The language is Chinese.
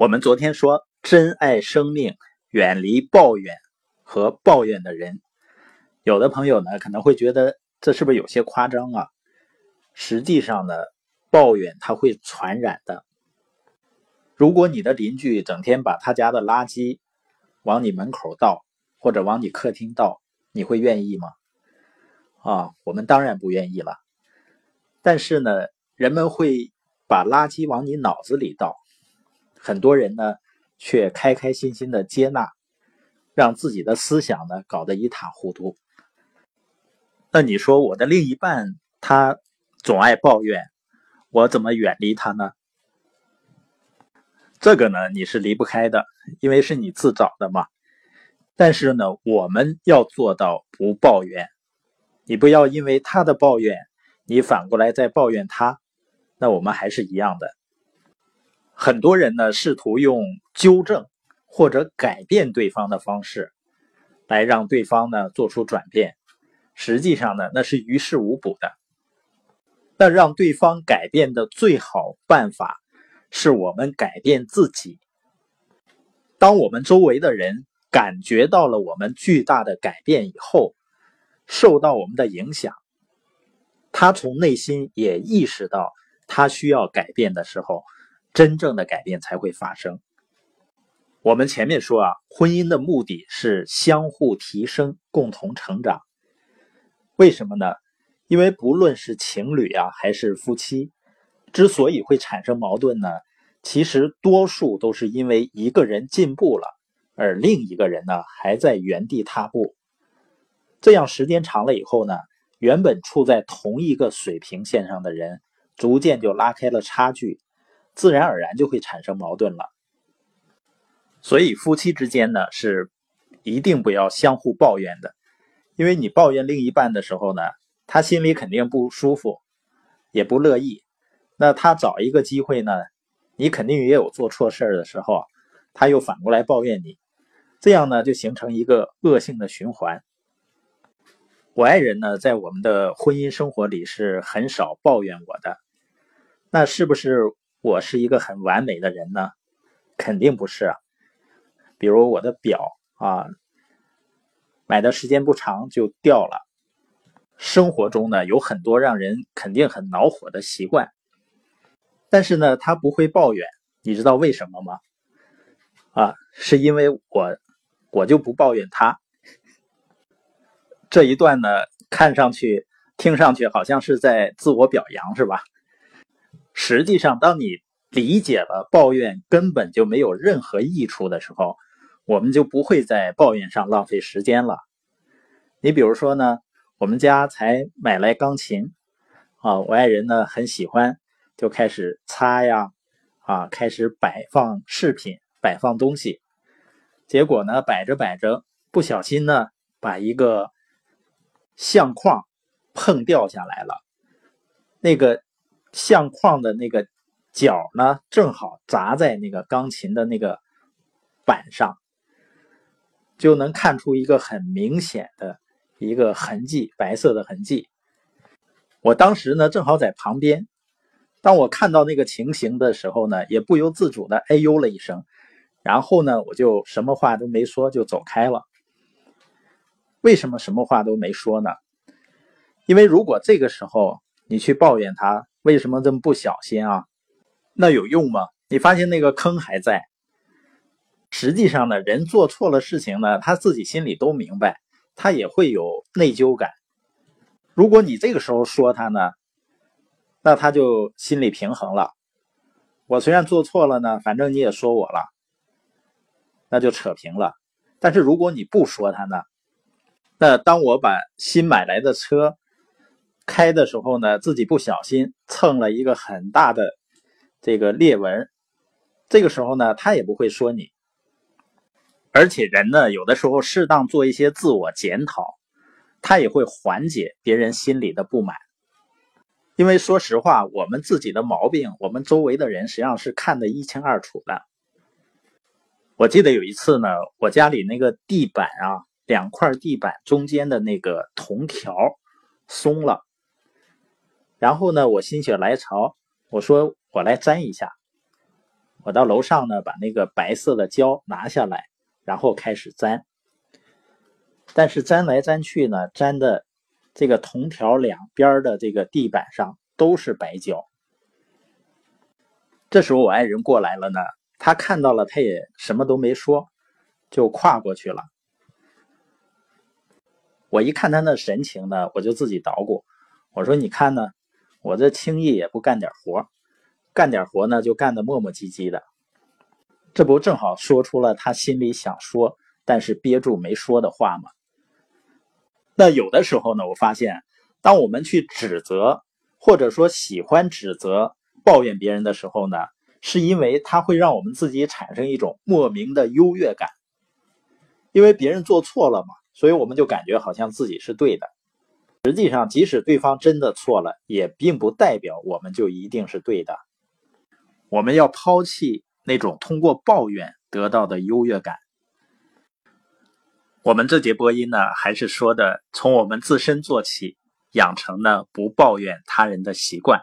我们昨天说，珍爱生命，远离抱怨和抱怨的人。有的朋友呢，可能会觉得这是不是有些夸张啊？实际上呢，抱怨它会传染的。如果你的邻居整天把他家的垃圾往你门口倒，或者往你客厅倒，你会愿意吗？啊，我们当然不愿意了。但是呢，人们会把垃圾往你脑子里倒。很多人呢，却开开心心的接纳，让自己的思想呢搞得一塌糊涂。那你说我的另一半他总爱抱怨，我怎么远离他呢？这个呢你是离不开的，因为是你自找的嘛。但是呢，我们要做到不抱怨，你不要因为他的抱怨，你反过来再抱怨他，那我们还是一样的。很多人呢，试图用纠正或者改变对方的方式，来让对方呢做出转变。实际上呢，那是于事无补的。那让对方改变的最好办法，是我们改变自己。当我们周围的人感觉到了我们巨大的改变以后，受到我们的影响，他从内心也意识到他需要改变的时候。真正的改变才会发生。我们前面说啊，婚姻的目的是相互提升、共同成长。为什么呢？因为不论是情侣啊，还是夫妻，之所以会产生矛盾呢，其实多数都是因为一个人进步了，而另一个人呢还在原地踏步。这样时间长了以后呢，原本处在同一个水平线上的人，逐渐就拉开了差距。自然而然就会产生矛盾了，所以夫妻之间呢是一定不要相互抱怨的，因为你抱怨另一半的时候呢，他心里肯定不舒服，也不乐意。那他找一个机会呢，你肯定也有做错事儿的时候，他又反过来抱怨你，这样呢就形成一个恶性的循环。我爱人呢，在我们的婚姻生活里是很少抱怨我的，那是不是？我是一个很完美的人呢，肯定不是啊。比如我的表啊，买的时间不长就掉了。生活中呢，有很多让人肯定很恼火的习惯，但是呢，他不会抱怨。你知道为什么吗？啊，是因为我，我就不抱怨他。这一段呢，看上去、听上去好像是在自我表扬，是吧？实际上，当你理解了抱怨根本就没有任何益处的时候，我们就不会在抱怨上浪费时间了。你比如说呢，我们家才买来钢琴，啊，我爱人呢很喜欢，就开始擦呀，啊，开始摆放饰品，摆放东西。结果呢，摆着摆着，不小心呢，把一个相框碰掉下来了，那个。相框的那个角呢，正好砸在那个钢琴的那个板上，就能看出一个很明显的一个痕迹，白色的痕迹。我当时呢，正好在旁边，当我看到那个情形的时候呢，也不由自主的哎呦了一声，然后呢，我就什么话都没说，就走开了。为什么什么话都没说呢？因为如果这个时候你去抱怨他。为什么这么不小心啊？那有用吗？你发现那个坑还在。实际上呢，人做错了事情呢，他自己心里都明白，他也会有内疚感。如果你这个时候说他呢，那他就心里平衡了。我虽然做错了呢，反正你也说我了，那就扯平了。但是如果你不说他呢，那当我把新买来的车。开的时候呢，自己不小心蹭了一个很大的这个裂纹，这个时候呢，他也不会说你。而且人呢，有的时候适当做一些自我检讨，他也会缓解别人心里的不满。因为说实话，我们自己的毛病，我们周围的人实际上是看得一清二楚的。我记得有一次呢，我家里那个地板啊，两块地板中间的那个铜条松了。然后呢，我心血来潮，我说我来粘一下。我到楼上呢，把那个白色的胶拿下来，然后开始粘。但是粘来粘去呢，粘的这个铜条两边的这个地板上都是白胶。这时候我爱人过来了呢，他看到了，他也什么都没说，就跨过去了。我一看他那神情呢，我就自己捣鼓，我说：“你看呢，我这轻易也不干点活，干点活呢就干的磨磨唧唧的，这不正好说出了他心里想说但是憋住没说的话吗？”那有的时候呢，我发现，当我们去指责或者说喜欢指责。抱怨别人的时候呢，是因为他会让我们自己产生一种莫名的优越感，因为别人做错了嘛，所以我们就感觉好像自己是对的。实际上，即使对方真的错了，也并不代表我们就一定是对的。我们要抛弃那种通过抱怨得到的优越感。我们这节播音呢，还是说的从我们自身做起，养成呢不抱怨他人的习惯。